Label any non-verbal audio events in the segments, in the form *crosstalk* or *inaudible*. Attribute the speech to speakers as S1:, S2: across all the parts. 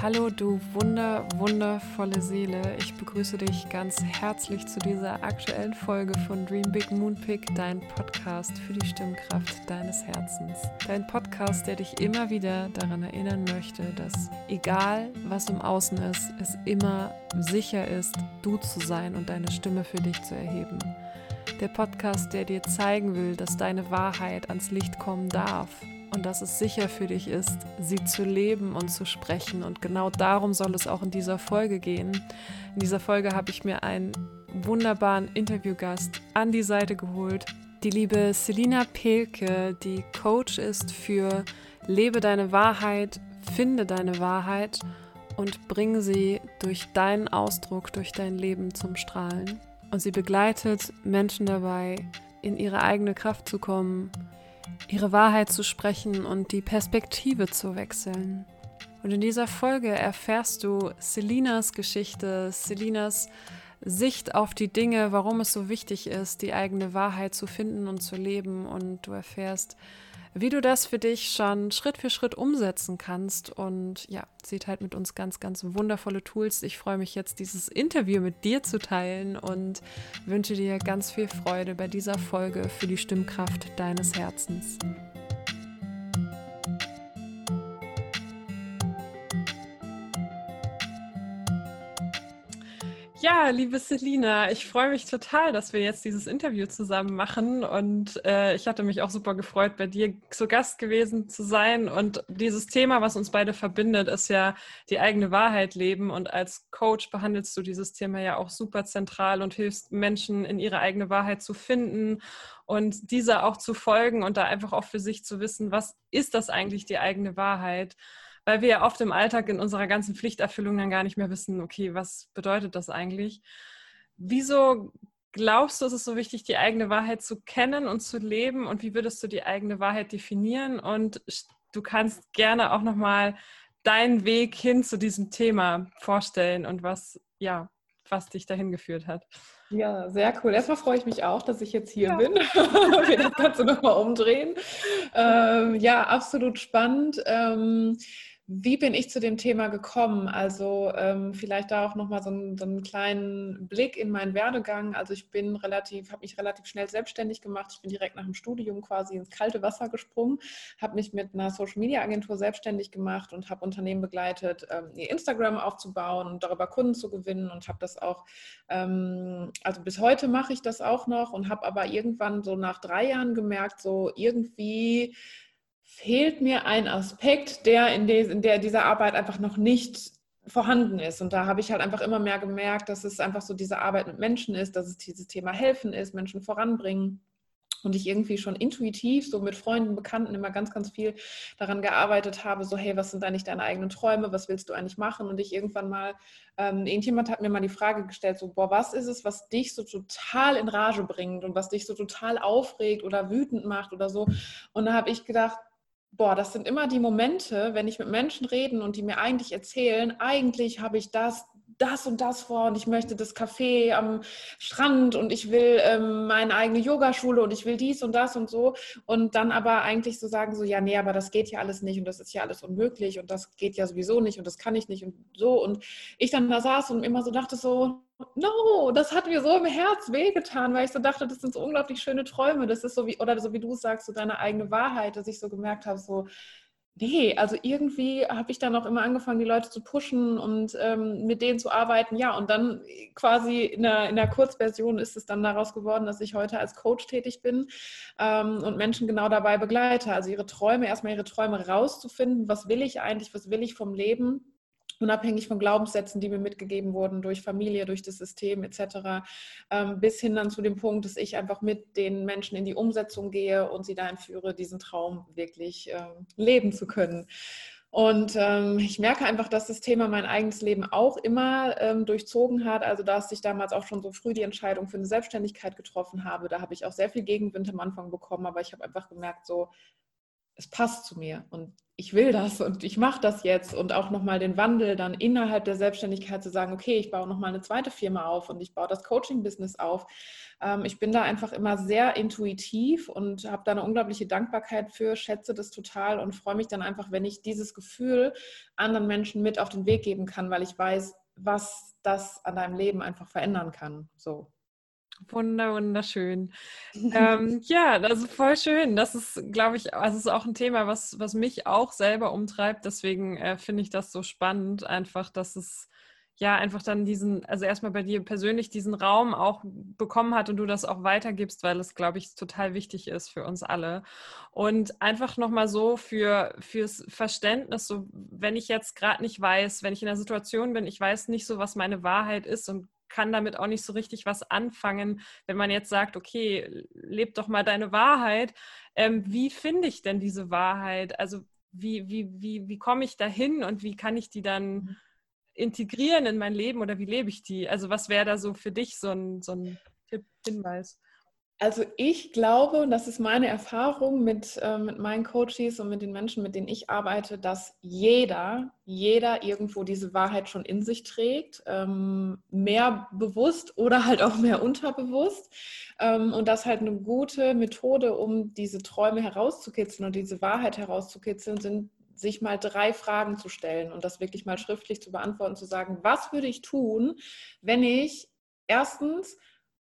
S1: Hallo du wunder, wundervolle Seele. Ich begrüße dich ganz herzlich zu dieser aktuellen Folge von Dream Big Moon Pick, dein Podcast für die Stimmkraft deines Herzens. Dein Podcast, der dich immer wieder daran erinnern möchte, dass egal was im Außen ist, es immer sicher ist, du zu sein und deine Stimme für dich zu erheben. Der Podcast, der dir zeigen will, dass deine Wahrheit ans Licht kommen darf und dass es sicher für dich ist, sie zu leben und zu sprechen. Und genau darum soll es auch in dieser Folge gehen. In dieser Folge habe ich mir einen wunderbaren Interviewgast an die Seite geholt. Die liebe Selina Pelke, die Coach ist für Lebe deine Wahrheit, finde deine Wahrheit und bringe sie durch deinen Ausdruck, durch dein Leben zum Strahlen. Und sie begleitet Menschen dabei, in ihre eigene Kraft zu kommen, ihre Wahrheit zu sprechen und die Perspektive zu wechseln. Und in dieser Folge erfährst du Selinas Geschichte, Selinas Sicht auf die Dinge, warum es so wichtig ist, die eigene Wahrheit zu finden und zu leben. Und du erfährst, wie du das für dich schon Schritt für Schritt umsetzen kannst. Und ja, sie teilt mit uns ganz, ganz wundervolle Tools. Ich freue mich jetzt, dieses Interview mit dir zu teilen und wünsche dir ganz viel Freude bei dieser Folge für die Stimmkraft deines Herzens. Ja, liebe Selina, ich freue mich total, dass wir jetzt dieses Interview zusammen machen. Und äh, ich hatte mich auch super gefreut, bei dir zu Gast gewesen zu sein. Und dieses Thema, was uns beide verbindet, ist ja die eigene Wahrheit leben. Und als Coach behandelst du dieses Thema ja auch super zentral und hilfst Menschen in ihre eigene Wahrheit zu finden und dieser auch zu folgen und da einfach auch für sich zu wissen, was ist das eigentlich die eigene Wahrheit? Weil wir ja oft im Alltag in unserer ganzen Pflichterfüllung dann gar nicht mehr wissen, okay, was bedeutet das eigentlich? Wieso glaubst du, ist es so wichtig, die eigene Wahrheit zu kennen und zu leben? Und wie würdest du die eigene Wahrheit definieren? Und du kannst gerne auch nochmal deinen Weg hin zu diesem Thema vorstellen und was, ja, was dich dahin geführt hat.
S2: Ja, sehr cool. Erstmal freue ich mich auch, dass ich jetzt hier ja. bin. *laughs* Wir das Ganze nochmal umdrehen. Ähm, ja, absolut spannend. Ähm, wie bin ich zu dem Thema gekommen? Also ähm, vielleicht da auch nochmal so, so einen kleinen Blick in meinen Werdegang. Also ich bin relativ, habe mich relativ schnell selbstständig gemacht. Ich bin direkt nach dem Studium quasi ins kalte Wasser gesprungen, habe mich mit einer Social Media Agentur selbstständig gemacht und habe Unternehmen begleitet, ähm, ihr Instagram aufzubauen und darüber Kunden zu gewinnen und habe das auch, ähm, also bis heute mache ich das auch noch und habe aber irgendwann so nach drei Jahren gemerkt, so irgendwie fehlt mir ein Aspekt, der in, der in der dieser Arbeit einfach noch nicht vorhanden ist. Und da habe ich halt einfach immer mehr gemerkt, dass es einfach so diese Arbeit mit Menschen ist, dass es dieses Thema Helfen ist, Menschen voranbringen. Und ich irgendwie schon intuitiv so mit Freunden, Bekannten immer ganz, ganz viel daran gearbeitet habe, so hey, was sind eigentlich deine eigenen Träume, was willst du eigentlich machen? Und ich irgendwann mal, ähm, irgendjemand hat mir mal die Frage gestellt, so, boah, was ist es, was dich so total in Rage bringt und was dich so total aufregt oder wütend macht oder so? Und da habe ich gedacht, boah, das sind immer die Momente, wenn ich mit Menschen rede und die mir eigentlich erzählen, eigentlich habe ich das, das und das vor und ich möchte das Café am Strand und ich will ähm, meine eigene Yogaschule und ich will dies und das und so. Und dann aber eigentlich so sagen so, ja, nee, aber das geht ja alles nicht und das ist ja alles unmöglich und das geht ja sowieso nicht und das kann ich nicht und so. Und ich dann da saß und immer so dachte so, no, das hat mir so im Herz wehgetan, weil ich so dachte, das sind so unglaublich schöne Träume, das ist so wie, oder so wie du sagst, so deine eigene Wahrheit, dass ich so gemerkt habe, so, nee, also irgendwie habe ich dann auch immer angefangen, die Leute zu pushen und ähm, mit denen zu arbeiten. Ja, und dann quasi in der, in der Kurzversion ist es dann daraus geworden, dass ich heute als Coach tätig bin ähm, und Menschen genau dabei begleite. Also ihre Träume, erstmal ihre Träume rauszufinden. Was will ich eigentlich? Was will ich vom Leben? Unabhängig von Glaubenssätzen, die mir mitgegeben wurden durch Familie, durch das System etc., ähm, bis hin dann zu dem Punkt, dass ich einfach mit den Menschen in die Umsetzung gehe und sie dahin führe, diesen Traum wirklich ähm, leben zu können. Und ähm, ich merke einfach, dass das Thema mein eigenes Leben auch immer ähm, durchzogen hat. Also, dass ich damals auch schon so früh die Entscheidung für eine Selbstständigkeit getroffen habe. Da habe ich auch sehr viel Gegenwind am Anfang bekommen, aber ich habe einfach gemerkt, so, es passt zu mir und ich will das und ich mache das jetzt und auch nochmal den Wandel dann innerhalb der Selbstständigkeit zu sagen, okay, ich baue nochmal eine zweite Firma auf und ich baue das Coaching-Business auf. Ähm, ich bin da einfach immer sehr intuitiv und habe da eine unglaubliche Dankbarkeit für, schätze das total und freue mich dann einfach, wenn ich dieses Gefühl anderen Menschen mit auf den Weg geben kann, weil ich weiß, was das an deinem Leben einfach verändern kann. So.
S1: Wunder, wunderschön. *laughs* ähm, ja, das ist voll schön. Das ist, glaube ich, also ist auch ein Thema, was, was mich auch selber umtreibt. Deswegen äh, finde ich das so spannend, einfach, dass es ja einfach dann diesen, also erstmal bei dir persönlich diesen Raum auch bekommen hat und du das auch weitergibst, weil es, glaube ich, total wichtig ist für uns alle. Und einfach nochmal so für, fürs Verständnis, so wenn ich jetzt gerade nicht weiß, wenn ich in einer Situation bin, ich weiß nicht so, was meine Wahrheit ist und kann damit auch nicht so richtig was anfangen, wenn man jetzt sagt, okay, leb doch mal deine Wahrheit. Ähm, wie finde ich denn diese Wahrheit? Also wie, wie, wie, wie komme ich dahin und wie kann ich die dann mhm. integrieren in mein Leben oder wie lebe ich die? Also was wäre da so für dich so ein, so ein Tipp, Hinweis?
S2: Also ich glaube, und das ist meine Erfahrung mit, äh, mit meinen Coaches und mit den Menschen, mit denen ich arbeite, dass jeder, jeder irgendwo diese Wahrheit schon in sich trägt, ähm, mehr bewusst oder halt auch mehr unterbewusst. Ähm, und das halt eine gute Methode, um diese Träume herauszukitzeln und diese Wahrheit herauszukitzeln, sind sich mal drei Fragen zu stellen und das wirklich mal schriftlich zu beantworten, zu sagen, was würde ich tun, wenn ich erstens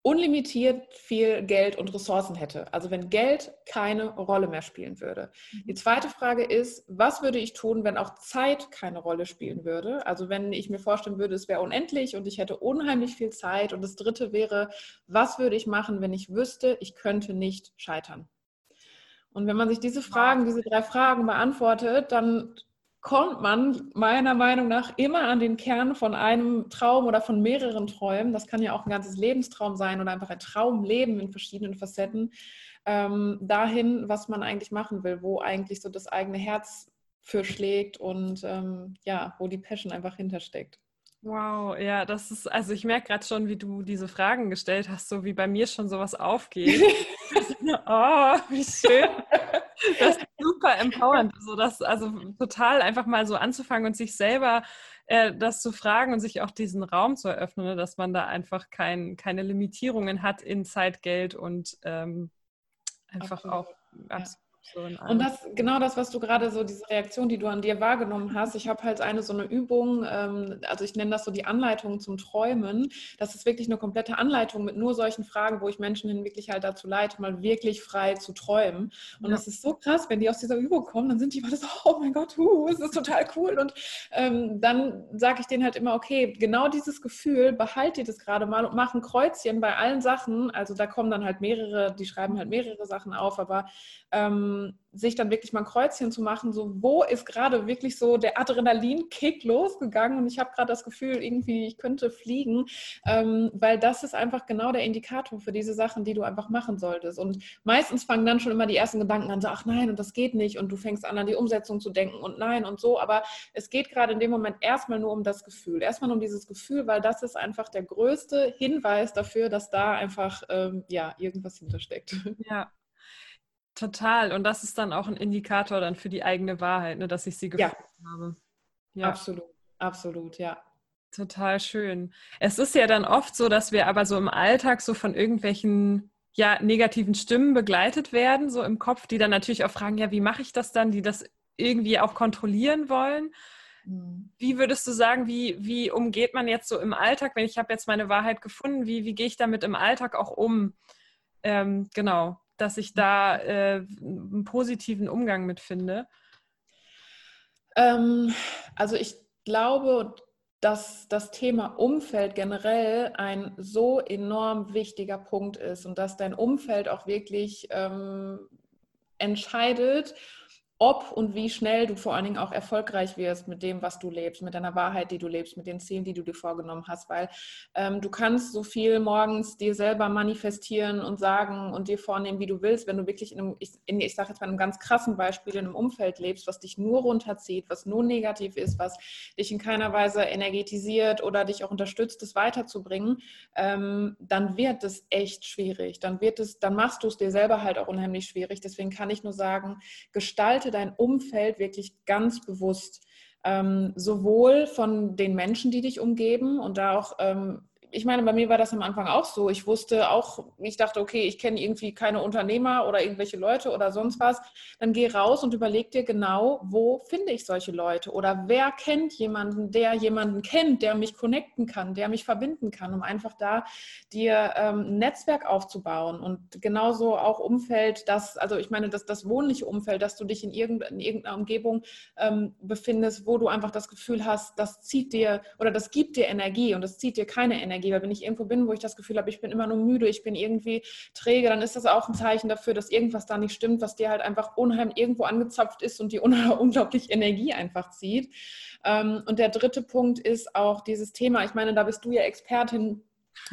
S2: unlimitiert viel Geld und Ressourcen hätte. Also wenn Geld keine Rolle mehr spielen würde. Die mhm. zweite Frage ist, was würde ich tun, wenn auch Zeit keine Rolle spielen würde? Also wenn ich mir vorstellen würde, es wäre unendlich und ich hätte unheimlich viel Zeit. Und das dritte wäre, was würde ich machen, wenn ich wüsste, ich könnte nicht scheitern? Und wenn man sich diese Fragen, diese drei Fragen beantwortet, dann kommt man meiner Meinung nach immer an den Kern von einem Traum oder von mehreren Träumen. Das kann ja auch ein ganzes Lebenstraum sein oder einfach ein Traumleben in verschiedenen Facetten. Ähm, dahin, was man eigentlich machen will, wo eigentlich so das eigene Herz für schlägt und ähm, ja, wo die Passion einfach hintersteckt.
S1: Wow, ja, das ist, also ich merke gerade schon, wie du diese Fragen gestellt hast, so wie bei mir schon sowas aufgeht. *laughs* *laughs* oh, wie schön. Das super empowernd. So das, also total einfach mal so anzufangen und sich selber äh, das zu fragen und sich auch diesen Raum zu eröffnen, ne, dass man da einfach kein, keine Limitierungen hat in Zeit, Geld und ähm, einfach absolut. auch
S2: absolut so und das, genau das, was du gerade so, diese Reaktion, die du an dir wahrgenommen hast. Ich habe halt eine so eine Übung, ähm, also ich nenne das so die Anleitung zum Träumen. Das ist wirklich eine komplette Anleitung mit nur solchen Fragen, wo ich Menschen hin wirklich halt dazu leite, mal wirklich frei zu träumen. Und ja. das ist so krass, wenn die aus dieser Übung kommen, dann sind die immer so, *laughs* oh mein Gott, uh, es ist total cool. Und ähm, dann sage ich denen halt immer, okay, genau dieses Gefühl, behalte das gerade mal und mach ein Kreuzchen bei allen Sachen. Also da kommen dann halt mehrere, die schreiben halt mehrere Sachen auf, aber ähm, sich dann wirklich mal ein Kreuzchen zu machen, so wo ist gerade wirklich so der Adrenalinkick losgegangen und ich habe gerade das Gefühl, irgendwie ich könnte fliegen, ähm, weil das ist einfach genau der Indikator für diese Sachen, die du einfach machen solltest. Und meistens fangen dann schon immer die ersten Gedanken an, so ach nein und das geht nicht und du fängst an an die Umsetzung zu denken und nein und so, aber es geht gerade in dem Moment erstmal nur um das Gefühl, erstmal um dieses Gefühl, weil das ist einfach der größte Hinweis dafür, dass da einfach ähm, ja irgendwas hintersteckt.
S1: Ja, Total. Und das ist dann auch ein Indikator dann für die eigene Wahrheit, ne, dass ich sie gefunden ja. habe.
S2: Ja. Absolut, absolut, ja.
S1: Total schön. Es ist ja dann oft so, dass wir aber so im Alltag so von irgendwelchen ja, negativen Stimmen begleitet werden, so im Kopf, die dann natürlich auch fragen, ja, wie mache ich das dann, die das irgendwie auch kontrollieren wollen. Mhm. Wie würdest du sagen, wie, wie umgeht man jetzt so im Alltag, wenn ich habe jetzt meine Wahrheit gefunden, wie, wie gehe ich damit im Alltag auch um? Ähm, genau dass ich da äh, einen positiven Umgang mit finde?
S2: Ähm, also ich glaube, dass das Thema Umfeld generell ein so enorm wichtiger Punkt ist und dass dein Umfeld auch wirklich ähm, entscheidet, ob und wie schnell du vor allen Dingen auch erfolgreich wirst mit dem, was du lebst, mit deiner Wahrheit, die du lebst, mit den Zielen, die du dir vorgenommen hast, weil ähm, du kannst so viel morgens dir selber manifestieren und sagen und dir vornehmen, wie du willst, wenn du wirklich in einem, ich, ich sage jetzt mal einem ganz krassen Beispiel, in einem Umfeld lebst, was dich nur runterzieht, was nur negativ ist, was dich in keiner Weise energetisiert oder dich auch unterstützt, es weiterzubringen, ähm, dann wird es echt schwierig. Dann wird es, dann machst du es dir selber halt auch unheimlich schwierig. Deswegen kann ich nur sagen, gestalte gestalte dein Umfeld wirklich ganz bewusst. Ähm, sowohl von den Menschen, die dich umgeben und da auch ähm, ich meine, bei mir war das am Anfang auch so. Ich wusste auch, ich dachte, okay, ich kenne irgendwie keine Unternehmer oder irgendwelche Leute oder sonst was. Dann geh raus und überleg dir genau, wo finde ich solche Leute oder wer kennt jemanden, der jemanden kennt, der mich connecten kann, der mich verbinden kann, um einfach da dir ähm, ein Netzwerk aufzubauen und genauso auch Umfeld, das, also ich meine, das, das wohnliche Umfeld, dass du dich in, irgend, in irgendeiner Umgebung ähm, befindest, wo du einfach das Gefühl hast, das zieht dir oder das gibt dir Energie und das zieht dir keine Energie Weil wenn ich irgendwo bin, wo ich das Gefühl habe, ich bin immer nur müde, ich bin irgendwie träge, dann ist das auch ein Zeichen dafür, dass irgendwas da nicht stimmt, was dir halt einfach unheimlich irgendwo angezapft ist und die *laughs* unglaublich Energie einfach zieht. Ähm, und der dritte Punkt ist auch dieses Thema, ich meine, da bist du ja Expertin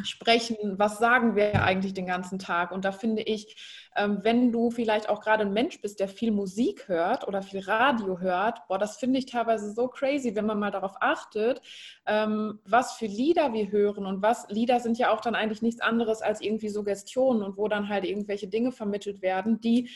S2: sprechen, was sagen wir eigentlich den ganzen Tag. Und da finde ich, ähm, wenn du vielleicht auch gerade ein Mensch bist, der viel Musik hört oder viel Radio hört, boah, das finde ich teilweise so crazy, wenn man mal darauf achtet, ähm, was für Lieder wir hören und was Lieder sind ja auch dann eigentlich nichts anderes als irgendwie Suggestionen und wo dann halt irgendwelche Dinge vermittelt werden, die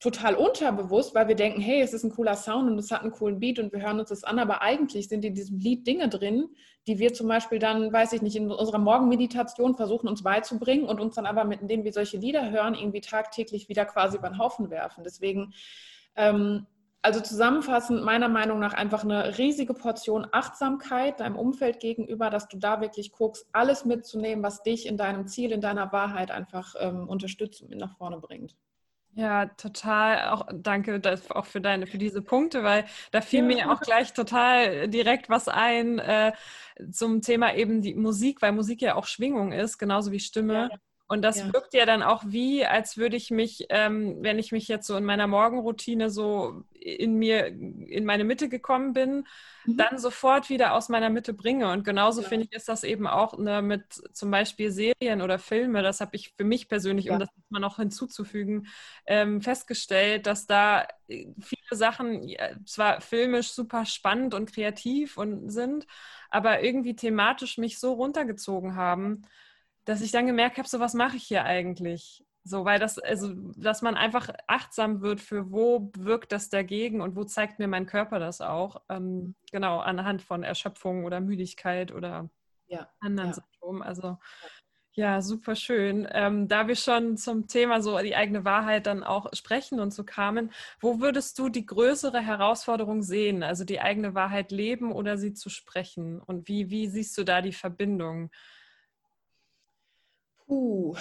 S2: total unterbewusst, weil wir denken, hey, es ist ein cooler Sound und es hat einen coolen Beat und wir hören uns das an, aber eigentlich sind in diesem Lied Dinge drin, die wir zum Beispiel dann, weiß ich nicht, in unserer Morgenmeditation versuchen uns beizubringen und uns dann aber, mit denen wir solche Lieder hören, irgendwie tagtäglich wieder quasi über den Haufen werfen. Deswegen, ähm, also zusammenfassend, meiner Meinung nach einfach eine riesige Portion Achtsamkeit deinem Umfeld gegenüber, dass du da wirklich guckst, alles mitzunehmen, was dich in deinem Ziel, in deiner Wahrheit einfach ähm, unterstützt und nach vorne bringt.
S1: Ja, total. Auch danke auch für deine, für diese Punkte, weil da fiel ja. mir auch gleich total direkt was ein äh, zum Thema eben die Musik, weil Musik ja auch Schwingung ist, genauso wie Stimme. Ja. Und das ja. wirkt ja dann auch wie, als würde ich mich, ähm, wenn ich mich jetzt so in meiner Morgenroutine so in mir, in meine Mitte gekommen bin, mhm. dann sofort wieder aus meiner Mitte bringe. Und genauso ja. finde ich, ist das eben auch ne, mit zum Beispiel Serien oder Filme. Das habe ich für mich persönlich, ja. um das mal noch hinzuzufügen, ähm, festgestellt, dass da äh, viele Sachen zwar filmisch super spannend und kreativ und sind, aber irgendwie thematisch mich so runtergezogen haben dass ich dann gemerkt habe, so was mache ich hier eigentlich? So, weil das, also, dass man einfach achtsam wird für wo wirkt das dagegen und wo zeigt mir mein Körper das auch. Ähm, genau, anhand von Erschöpfung oder Müdigkeit oder ja, anderen ja. Symptomen. Also ja, super schön. Ähm, da wir schon zum Thema so die eigene Wahrheit dann auch sprechen und so kamen, wo würdest du die größere Herausforderung sehen? Also die eigene Wahrheit leben oder sie zu sprechen? Und wie, wie siehst du da die Verbindung?
S2: Uh,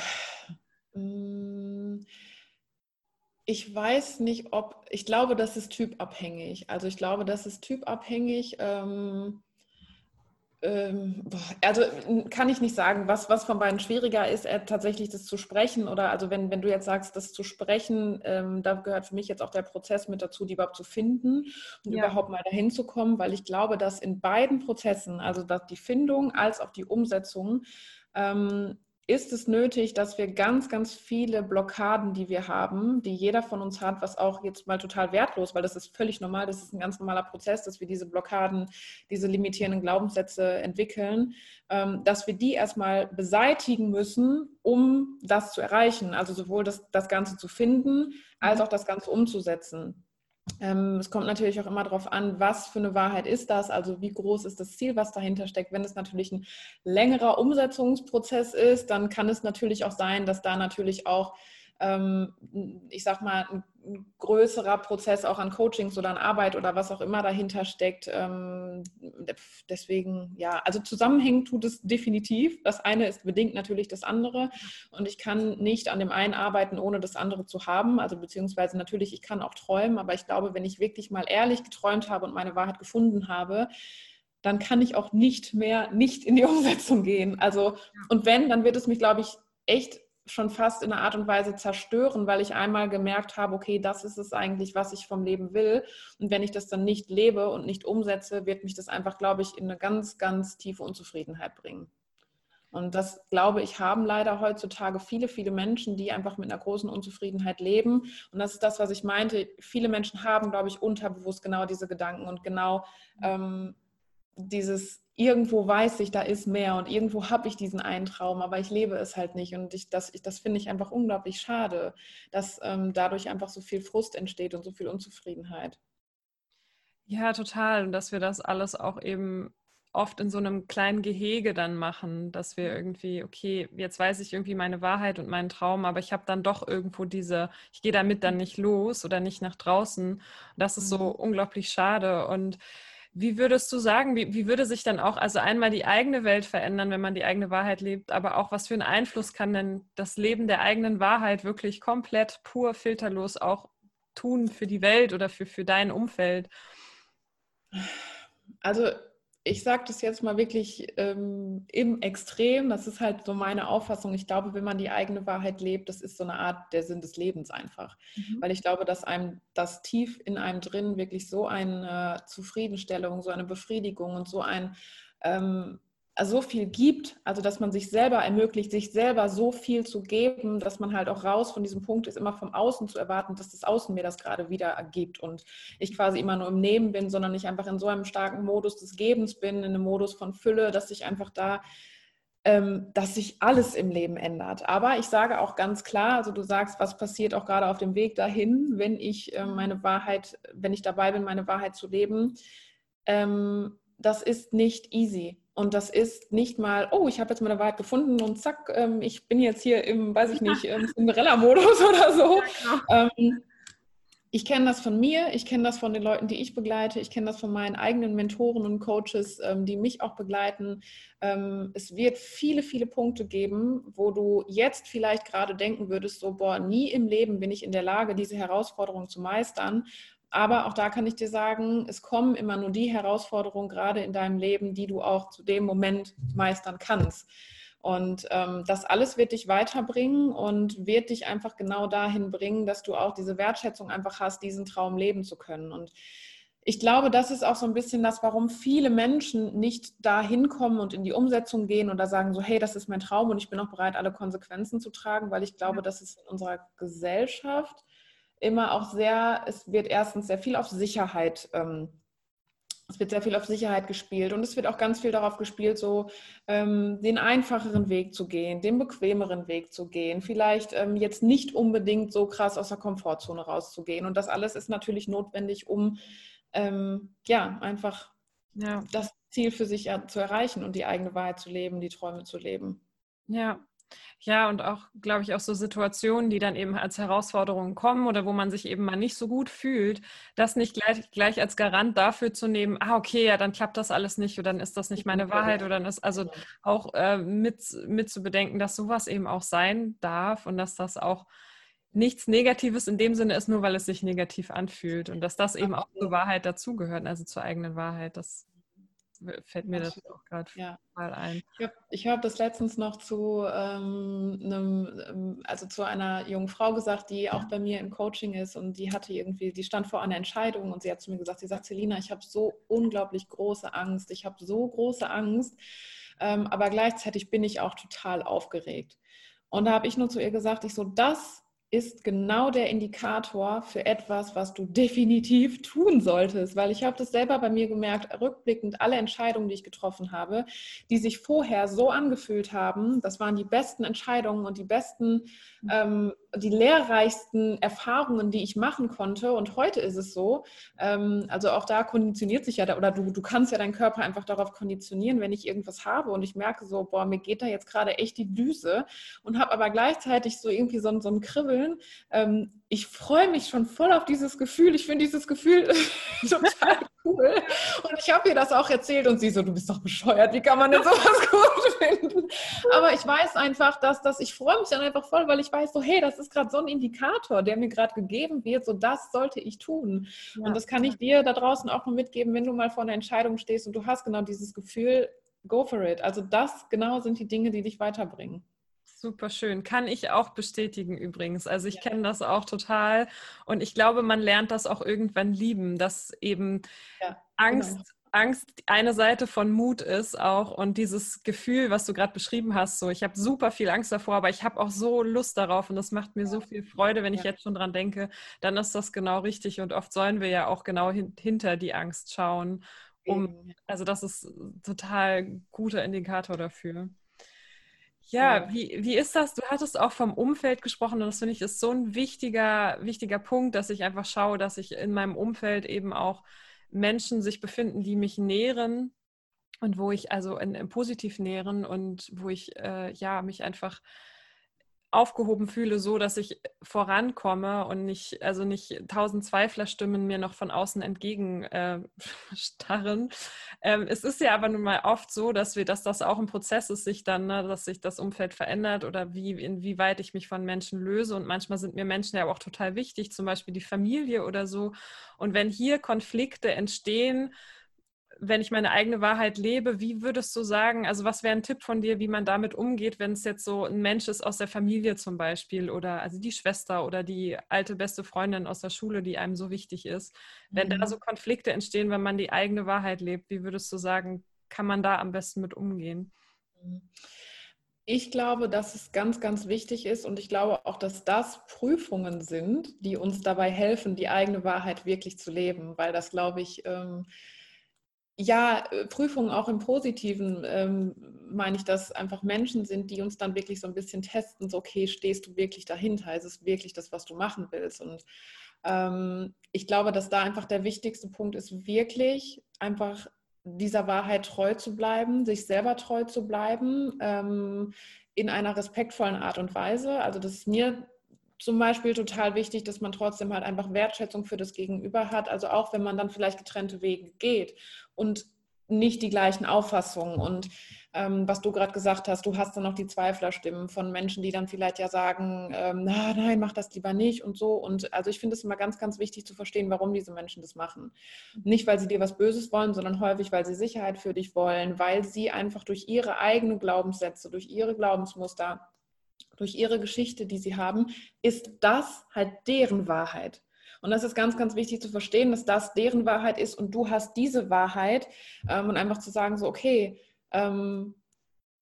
S2: ich weiß nicht, ob, ich glaube, das ist typabhängig. Also ich glaube, das ist typabhängig. Ähm, ähm, also kann ich nicht sagen, was, was von beiden schwieriger ist, äh, tatsächlich das zu sprechen oder also wenn, wenn du jetzt sagst, das zu sprechen, ähm, da gehört für mich jetzt auch der Prozess mit dazu, die überhaupt zu finden und ja. überhaupt mal dahin zu kommen, weil ich glaube, dass in beiden Prozessen, also dass die Findung als auch die Umsetzung, ähm, ist es nötig, dass wir ganz, ganz viele Blockaden, die wir haben, die jeder von uns hat, was auch jetzt mal total wertlos, weil das ist völlig normal, das ist ein ganz normaler Prozess, dass wir diese Blockaden, diese limitierenden Glaubenssätze entwickeln, ähm, dass wir die erstmal beseitigen müssen, um das zu erreichen. Also sowohl das, das Ganze zu finden, als mhm. auch das Ganze umzusetzen. Ähm, es kommt natürlich auch immer darauf an, was für eine Wahrheit ist das, also wie groß ist das Ziel, was dahinter steckt. Wenn es natürlich ein längerer Umsetzungsprozess ist, dann kann es natürlich auch sein, dass da natürlich auch ähm, ich sag mal, ein, größerer Prozess auch an Coachings oder an Arbeit oder was auch immer dahinter steckt. Deswegen, ja, also zusammenhängen tut es definitiv. Das eine ist bedingt natürlich das andere und ich kann nicht an dem einen arbeiten, ohne das andere zu haben. Also beziehungsweise natürlich, ich kann auch träumen, aber ich glaube, wenn ich wirklich mal ehrlich geträumt habe und meine Wahrheit gefunden habe, dann kann ich auch nicht mehr nicht in die *laughs* Umsetzung gehen. Also, und wenn, dann wird es mich, glaube ich, echt schon fast in einer Art und Weise zerstören, weil ich einmal gemerkt habe, okay, das ist es eigentlich, was ich vom Leben will. Und wenn ich das dann nicht lebe und nicht umsetze, wird mich das einfach, glaube ich, in eine ganz, ganz tiefe Unzufriedenheit bringen. Und das, glaube ich, haben leider heutzutage viele, viele Menschen, die einfach mit einer großen Unzufriedenheit leben. Und das ist das, was ich meinte. Viele Menschen haben, glaube ich, unterbewusst genau diese Gedanken und genau ähm, dieses irgendwo weiß ich, da ist mehr und irgendwo habe ich diesen einen Traum, aber ich lebe es halt nicht. Und ich, das, ich, das finde ich einfach unglaublich schade, dass ähm, dadurch einfach so viel Frust entsteht und so viel Unzufriedenheit.
S1: Ja, total. Und dass wir das alles auch eben oft in so einem kleinen Gehege dann machen, dass wir irgendwie, okay, jetzt weiß ich irgendwie meine Wahrheit und meinen Traum, aber ich habe dann doch irgendwo diese, ich gehe damit dann nicht los oder nicht nach draußen. Das ist so mhm. unglaublich schade. Und wie würdest du sagen, wie, wie würde sich dann auch, also einmal die eigene Welt verändern, wenn man die eigene Wahrheit lebt, aber auch was für einen Einfluss kann denn das Leben der eigenen Wahrheit wirklich komplett pur, filterlos auch tun für die Welt oder für, für dein Umfeld?
S2: Also ich sage das jetzt mal wirklich ähm, im Extrem, das ist halt so meine Auffassung. Ich glaube, wenn man die eigene Wahrheit lebt, das ist so eine Art der Sinn des Lebens einfach. Mhm. Weil ich glaube, dass einem das tief in einem drin wirklich so eine Zufriedenstellung, so eine Befriedigung und so ein ähm, so viel gibt, also dass man sich selber ermöglicht, sich selber so viel zu geben, dass man halt auch raus von diesem Punkt ist, immer vom Außen zu erwarten, dass das Außen mir das gerade wieder ergibt und ich quasi immer nur im Nehmen bin, sondern ich einfach in so einem starken Modus des Gebens bin, in einem Modus von Fülle, dass ich einfach da ähm, dass sich alles im Leben ändert. Aber ich sage auch ganz klar, also du sagst, was passiert auch gerade auf dem Weg dahin, wenn ich äh, meine Wahrheit, wenn ich dabei bin, meine Wahrheit zu leben. Ähm, das ist nicht easy. Und das ist nicht mal, oh, ich habe jetzt meine Wahrheit gefunden und zack, ähm, ich bin jetzt hier im, weiß ich nicht, *laughs* im Cinderella-Modus *laughs* oder so. Ja, genau. ähm, ich kenne das von mir, ich kenne das von den Leuten, die ich begleite, ich kenne das von meinen eigenen Mentoren und Coaches, ähm, die mich auch begleiten. Ähm, es wird viele, viele Punkte geben, wo du jetzt vielleicht gerade denken würdest, so, boah, nie im Leben bin ich in der Lage, diese Herausforderung zu meistern. Aber auch da kann ich dir sagen, es kommen immer nur die Herausforderungen gerade in deinem Leben, die du auch zu dem Moment meistern kannst. Und ähm, das alles wird dich weiterbringen und wird dich einfach genau dahin bringen, dass du auch diese Wertschätzung einfach hast, diesen Traum leben zu können. Und ich glaube, das ist auch so ein bisschen das, warum viele Menschen nicht dahin kommen und in die Umsetzung gehen oder sagen so, hey, das ist mein Traum und ich bin auch bereit, alle Konsequenzen zu tragen, weil ich glaube, dass es in unserer Gesellschaft immer auch sehr, es wird erstens sehr viel auf Sicherheit ähm, es wird sehr viel auf Sicherheit gespielt und es wird auch ganz viel darauf gespielt, so ähm, den einfacheren Weg zu gehen, den bequemeren Weg zu gehen, vielleicht ähm, jetzt nicht unbedingt so krass aus der Komfortzone rauszugehen. Und das alles ist natürlich notwendig, um ähm, ja einfach ja. das Ziel für sich zu erreichen und die eigene Wahrheit zu leben, die Träume zu leben.
S1: Ja, ja, und auch, glaube ich, auch so Situationen, die dann eben als Herausforderungen kommen oder wo man sich eben mal nicht so gut fühlt, das nicht gleich, gleich als Garant dafür zu nehmen, ah, okay, ja, dann klappt das alles nicht oder dann ist das nicht meine Wahrheit oder dann ist also auch äh, mit, mit zu bedenken, dass sowas eben auch sein darf und dass das auch nichts Negatives in dem Sinne ist, nur weil es sich negativ anfühlt und dass das eben auch zur Wahrheit dazugehört, also zur eigenen Wahrheit. Das fällt mir das auch gerade ja. mal ein.
S2: Ich habe hab das letztens noch zu ähm, einem, ähm, also zu einer jungen Frau gesagt, die auch bei mir im Coaching ist und die hatte irgendwie, die stand vor einer Entscheidung und sie hat zu mir gesagt, sie sagt, Selina, ich habe so unglaublich große Angst, ich habe so große Angst, ähm, aber gleichzeitig bin ich auch total aufgeregt. Und da habe ich nur zu ihr gesagt, ich so, das ist genau der Indikator für etwas, was du definitiv tun solltest, weil ich habe das selber bei mir gemerkt, rückblickend alle Entscheidungen, die ich getroffen habe, die sich vorher so angefühlt haben, das waren die besten Entscheidungen und die besten, ähm, die lehrreichsten Erfahrungen, die ich machen konnte. Und heute ist es so, ähm, also auch da konditioniert sich ja, oder du, du kannst ja deinen Körper einfach darauf konditionieren, wenn ich irgendwas habe. Und ich merke so, boah, mir geht da jetzt gerade echt die Düse. Und habe aber gleichzeitig so irgendwie so, so ein Kribbeln Gefühlen. Ähm, ich freue mich schon voll auf dieses Gefühl. Ich finde dieses Gefühl *laughs* total cool. Und ich habe ihr das auch erzählt und sie so, du bist doch bescheuert, wie kann man denn sowas *laughs* gut finden? Aber ich weiß einfach, dass das, ich freue mich dann einfach voll, weil ich weiß so, hey, das ist gerade so ein Indikator, der mir gerade gegeben wird, so das sollte ich tun. Ja. Und das kann ich dir da draußen auch nur mitgeben, wenn du mal vor einer Entscheidung stehst und du hast genau dieses Gefühl, go for it. Also das genau sind die Dinge, die dich weiterbringen.
S1: Super schön. Kann ich auch bestätigen übrigens. Also ich ja. kenne das auch total. Und ich glaube, man lernt das auch irgendwann lieben, dass eben ja, Angst, genau. Angst eine Seite von Mut ist auch. Und dieses Gefühl, was du gerade beschrieben hast, so ich habe super viel Angst davor, aber ich habe auch so Lust darauf und das macht mir ja. so viel Freude, wenn ich jetzt schon dran denke, dann ist das genau richtig. Und oft sollen wir ja auch genau hin, hinter die Angst schauen Um, also das ist total guter Indikator dafür. Ja, ja, Wie, wie ist das? Du hattest auch vom Umfeld gesprochen und das finde ich ist so ein wichtiger, wichtiger Punkt, dass ich einfach schaue, dass ich in meinem Umfeld eben auch Menschen sich befinden, die mich nähren und wo ich also in, in positiv nähren und wo ich äh, ja mich einfach aufgehoben fühle, so dass ich vorankomme und nicht, also nicht tausend Zweiflerstimmen mir noch von außen entgegen äh. *laughs* Ähm, es ist ja aber nun mal oft so, dass wir, dass das auch ein Prozess ist, sich dann, ne, dass sich das Umfeld verändert oder wie, inwieweit ich mich von Menschen löse. Und manchmal sind mir Menschen ja auch total wichtig, zum Beispiel die Familie oder so. Und wenn hier Konflikte entstehen, wenn ich meine eigene Wahrheit lebe, wie würdest du sagen, also was wäre ein Tipp von dir, wie man damit umgeht, wenn es jetzt so ein Mensch ist aus der Familie zum Beispiel oder also die Schwester oder die alte beste Freundin aus der Schule, die einem so wichtig ist. Wenn mhm. da so Konflikte entstehen, wenn man die eigene Wahrheit lebt, wie würdest du sagen, kann man da am besten mit umgehen?
S2: Ich glaube, dass es ganz, ganz wichtig ist und ich glaube auch, dass das Prüfungen sind, die uns dabei helfen, die eigene Wahrheit wirklich zu leben, weil das, glaube ich, ähm, ja, äh, Prüfungen auch im Positiven ähm, meine ich, dass einfach Menschen sind, die uns dann wirklich so ein bisschen testen, so okay, stehst du wirklich dahinter? Ist es wirklich das, was du machen willst? Und ähm, ich glaube, dass da einfach der wichtigste Punkt ist, wirklich einfach dieser Wahrheit treu zu bleiben, sich selber treu zu bleiben, ähm, in einer respektvollen Art und Weise. Also das ist mir zum Beispiel total wichtig, dass man trotzdem halt einfach Wertschätzung für das Gegenüber hat. Also auch wenn man dann vielleicht getrennte Wege geht und nicht die gleichen Auffassungen. Und ähm, was du gerade gesagt hast, du hast dann noch die Zweiflerstimmen von Menschen, die dann vielleicht ja sagen, ähm, na, nein, mach das lieber nicht und so. Und also ich finde es immer ganz, ganz wichtig zu verstehen, warum diese Menschen das machen. Nicht, weil sie dir was Böses wollen, sondern häufig, weil sie Sicherheit für dich wollen, weil sie einfach durch ihre eigenen Glaubenssätze, durch ihre Glaubensmuster durch ihre Geschichte, die sie haben, ist das halt deren Wahrheit. Und das ist ganz, ganz wichtig zu verstehen, dass das deren Wahrheit ist und du hast diese Wahrheit ähm, und einfach zu sagen, so, okay, ähm,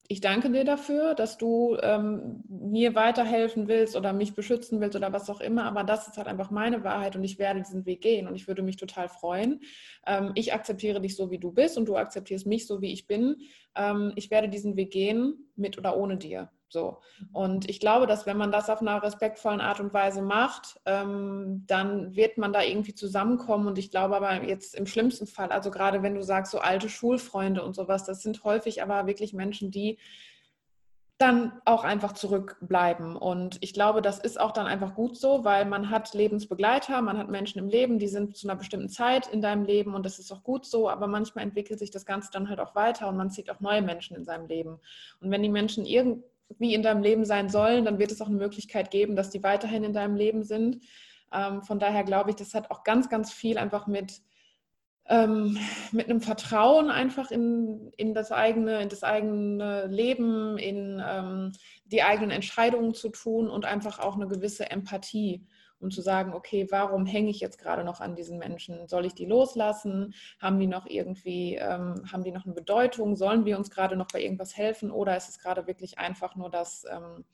S2: ich danke dir dafür, dass du ähm, mir weiterhelfen willst oder mich beschützen willst oder was auch immer, aber das ist halt einfach meine Wahrheit und ich werde diesen Weg gehen und ich würde mich total freuen. Ähm, ich akzeptiere dich so, wie du bist und du akzeptierst mich so, wie ich bin. Ähm, ich werde diesen Weg gehen, mit oder ohne dir. So. Mhm. Und ich glaube, dass wenn man das auf einer respektvollen Art und Weise macht, ähm, dann wird man da irgendwie zusammenkommen. Und ich glaube aber jetzt im schlimmsten Fall, also gerade wenn du sagst, so alte Schulfreunde und sowas, das sind häufig aber wirklich Menschen, die dann auch einfach zurückbleiben. Und ich glaube, das ist auch dann einfach gut so, weil man hat Lebensbegleiter, man hat Menschen im Leben, die sind zu einer bestimmten Zeit in deinem Leben und das ist auch gut so, aber manchmal entwickelt sich das Ganze dann halt auch weiter und man zieht auch neue Menschen in seinem Leben. Und wenn die Menschen irgendwie wie in deinem Leben sein sollen, dann wird es auch eine Möglichkeit geben, dass die weiterhin in deinem Leben sind. Ähm, von daher glaube ich, das hat auch ganz, ganz viel einfach mit, ähm, mit einem Vertrauen einfach in, in, das eigene, in das eigene Leben, in ähm, die eigenen Entscheidungen zu tun und einfach auch eine gewisse Empathie um zu sagen, okay, warum hänge ich jetzt gerade noch an diesen Menschen? Soll ich die loslassen? Haben die noch irgendwie, ähm, haben die noch eine Bedeutung? Sollen wir uns gerade noch bei irgendwas helfen? Oder ist es gerade wirklich einfach nur das, ähm,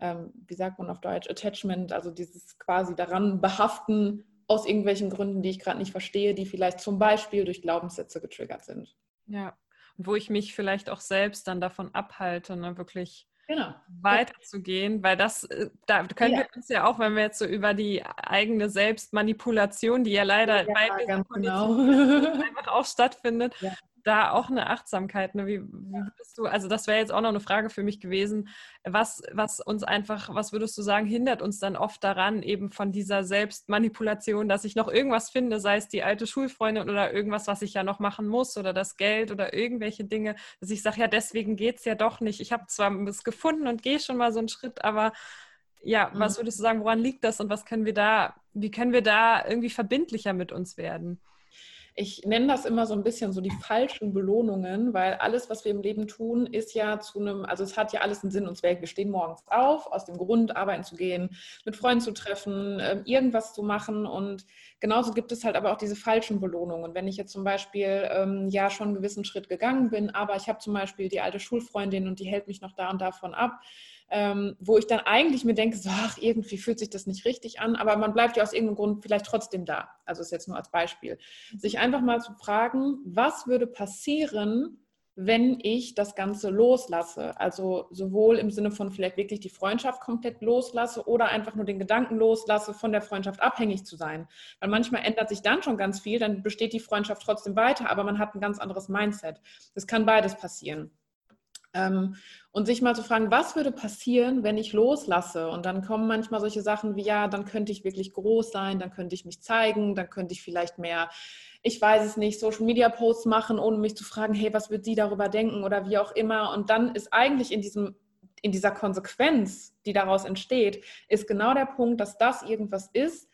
S2: ähm, wie sagt man auf Deutsch, Attachment, also dieses quasi daran behaften aus irgendwelchen Gründen, die ich gerade nicht verstehe, die vielleicht zum Beispiel durch Glaubenssätze getriggert sind.
S1: Ja, wo ich mich vielleicht auch selbst dann davon abhalte, ne, wirklich
S2: genau.
S1: weiterzugehen, weil das, äh, da können ja. wir uns ja auch, wenn wir jetzt so über die eigene Selbstmanipulation, die ja leider ja, bei genau. *laughs* einfach auch stattfindet, ja da auch eine Achtsamkeit. Ne? Wie, wie würdest du, also das wäre jetzt auch noch eine Frage für mich gewesen, was, was uns einfach, was würdest du sagen, hindert uns dann oft daran, eben von dieser Selbstmanipulation, dass ich noch irgendwas finde, sei es die alte Schulfreundin oder irgendwas, was ich ja noch machen muss oder das Geld oder irgendwelche Dinge, dass ich sage, ja, deswegen geht es ja doch nicht. Ich habe zwar es gefunden und gehe schon mal so einen Schritt, aber ja, was mhm. würdest du sagen, woran liegt das und was können wir da, wie können wir da irgendwie verbindlicher mit uns werden?
S2: Ich nenne das immer so ein bisschen so die falschen Belohnungen, weil alles, was wir im Leben tun, ist ja zu einem, also es hat ja alles einen Sinn und Zweck. Wir stehen morgens auf, aus dem Grund, arbeiten zu gehen, mit Freunden zu treffen, ähm, irgendwas zu machen und genauso gibt es halt aber auch diese falschen Belohnungen. Wenn ich jetzt zum Beispiel ähm, ja schon einen gewissen Schritt gegangen bin, aber ich habe zum Beispiel die alte Schulfreundin und die hält mich noch da und davon ab, ähm, wo ich dann eigentlich mir denke, so, ach, irgendwie fühlt sich das nicht richtig an, aber man bleibt ja aus irgendeinem Grund vielleicht trotzdem da. Also ist jetzt nur als Beispiel. Sich einfach mal zu fragen, was würde passieren, wenn ich das Ganze loslasse. Also sowohl im Sinne von vielleicht wirklich die Freundschaft komplett loslasse oder einfach nur den Gedanken loslasse, von der Freundschaft abhängig zu sein. Weil manchmal ändert sich dann schon ganz viel, dann besteht die Freundschaft trotzdem weiter, aber man hat ein ganz anderes Mindset. Das kann beides passieren. Ähm, und sich mal zu fragen, was würde passieren, wenn ich loslasse? Und dann kommen manchmal solche Sachen wie, ja, dann könnte ich wirklich groß sein, dann könnte ich mich zeigen, dann könnte ich vielleicht mehr ich weiß es nicht, Social Media Posts machen, ohne mich zu fragen, hey, was wird sie darüber denken oder wie auch immer. Und dann ist eigentlich in diesem in dieser Konsequenz, die daraus entsteht, ist genau der Punkt, dass das irgendwas ist,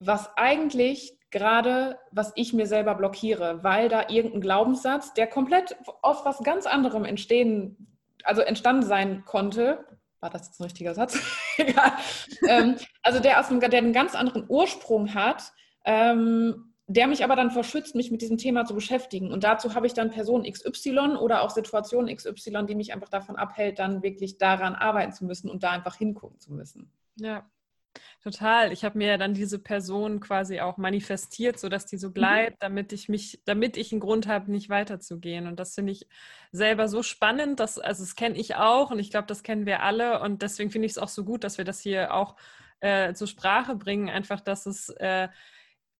S2: was eigentlich gerade, was ich mir selber blockiere, weil da irgendein Glaubenssatz, der komplett aus was ganz anderem entstehen, also entstanden sein konnte, war das jetzt ein richtiger Satz? *laughs* Ähm, also der, aus einem, der einen ganz anderen Ursprung hat, ähm, der mich aber dann verschützt, mich mit diesem Thema zu beschäftigen. Und dazu habe ich dann Person XY oder auch Situation XY, die mich einfach davon abhält, dann wirklich daran arbeiten zu müssen und da einfach hingucken zu müssen.
S1: Ja, total. Ich habe mir ja dann diese Person quasi auch manifestiert, sodass die so mhm. bleibt, damit ich mich, damit ich einen Grund habe, nicht weiterzugehen. Und das finde ich selber so spannend, dass, also das kenne ich auch und ich glaube, das kennen wir alle. Und deswegen finde ich es auch so gut, dass wir das hier auch äh, zur Sprache bringen, einfach, dass es äh,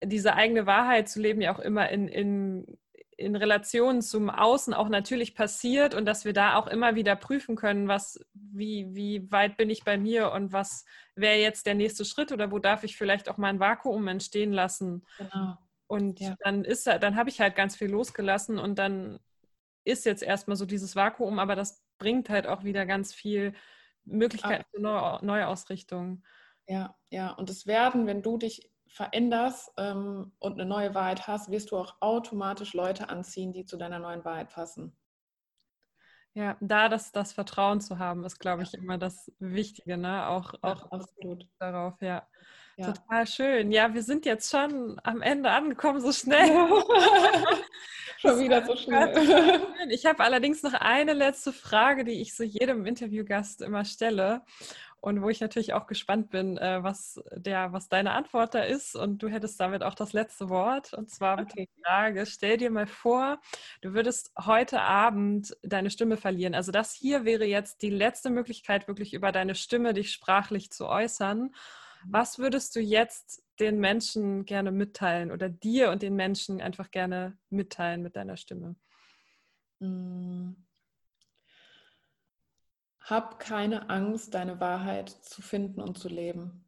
S1: diese eigene Wahrheit zu leben ja auch immer in, in, in Relation zum Außen auch natürlich passiert und dass wir da auch immer wieder prüfen können, was, wie, wie weit bin ich bei mir und was wäre jetzt der nächste Schritt oder wo darf ich vielleicht auch mal ein Vakuum entstehen lassen. Genau. Und ja. dann ist dann habe ich halt ganz viel losgelassen und dann ist jetzt erstmal so dieses Vakuum, aber das bringt halt auch wieder ganz viel Möglichkeiten für Neuausrichtung.
S2: Ja, ja. Und es werden, wenn du dich veränderst ähm, und eine neue Wahrheit hast, wirst du auch automatisch Leute anziehen, die zu deiner neuen Wahrheit passen.
S1: Ja, da das, das Vertrauen zu haben, ist, glaube ich, immer das Wichtige, ne? Auch, auch ja, absolut. darauf, ja. ja. Total schön. Ja, wir sind jetzt schon am Ende angekommen, so *laughs* schnell. schon wieder so schnell. Ich habe allerdings noch eine letzte Frage, die ich so jedem Interviewgast immer stelle und wo ich natürlich auch gespannt bin, äh, was, der, was deine Antwort da ist. Und du hättest damit auch das letzte Wort. Und zwar okay. die Frage, stell dir mal vor, du würdest heute Abend deine Stimme verlieren. Also das hier wäre jetzt die letzte Möglichkeit, wirklich über deine Stimme dich sprachlich zu äußern. Mhm. Was würdest du jetzt den Menschen gerne mitteilen oder dir und den Menschen einfach gerne mitteilen mit deiner Stimme?
S2: Mhm hab keine Angst, deine Wahrheit zu finden und zu leben.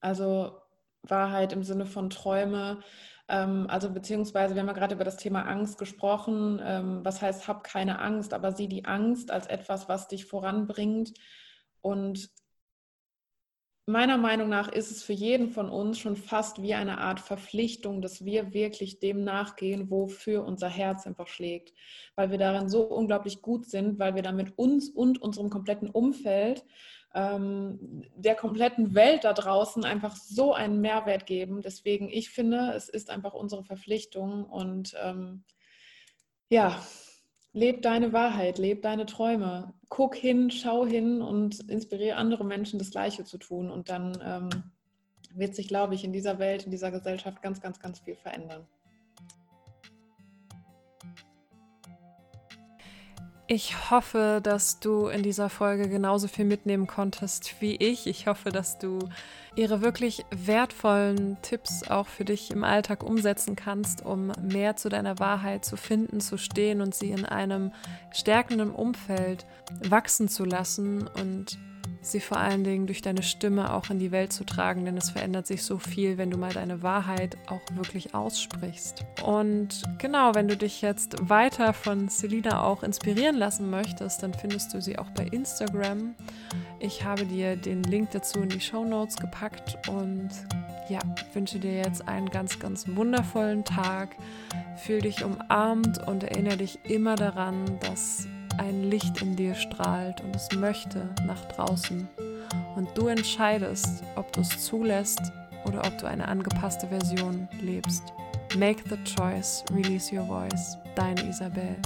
S2: Also Wahrheit im Sinne von Träume, ähm, also beziehungsweise wir haben ja gerade über das Thema Angst gesprochen. Ähm, was heißt, hab keine Angst, aber sieh die Angst als etwas, was dich voranbringt und meiner Meinung nach ist es für jeden von uns schon fast wie eine Art Verpflichtung, dass wir wirklich dem nachgehen, wofür unser Herz einfach schlägt, weil wir darin so unglaublich gut sind, weil wir damit uns und unserem kompletten Umfeld, ähm, der kompletten Welt da draußen einfach so einen Mehrwert geben. Deswegen, ich finde, es ist einfach unsere Verpflichtung und ähm, ja, leb deine Wahrheit, leb deine Träume. Guck hin, schau hin und inspiriere andere Menschen, das Gleiche zu tun. Und dann ähm, wird sich, glaube ich, in dieser Welt, in dieser Gesellschaft ganz, ganz, ganz viel verändern.
S1: Ich hoffe, dass du in dieser Folge genauso viel mitnehmen konntest wie ich. Ich hoffe, dass du ihre wirklich wertvollen Tipps auch für dich im Alltag umsetzen kannst, um mehr zu deiner Wahrheit zu finden, zu stehen und sie in einem stärkenden Umfeld wachsen zu lassen und sie vor allen Dingen durch deine Stimme auch in die Welt zu tragen, denn es verändert sich so viel, wenn du mal deine Wahrheit auch wirklich aussprichst. Und genau, wenn du dich jetzt weiter von Selina auch inspirieren lassen möchtest, dann findest du sie auch bei Instagram. Ich habe dir den Link dazu in die Show Notes gepackt und ja, wünsche dir jetzt einen ganz, ganz wundervollen Tag. Fühl dich umarmt und erinnere dich immer daran, dass ein Licht in dir strahlt und es möchte nach draußen. Und du entscheidest, ob du es zulässt oder ob du eine angepasste Version lebst. Make the choice, release your voice. Deine Isabel.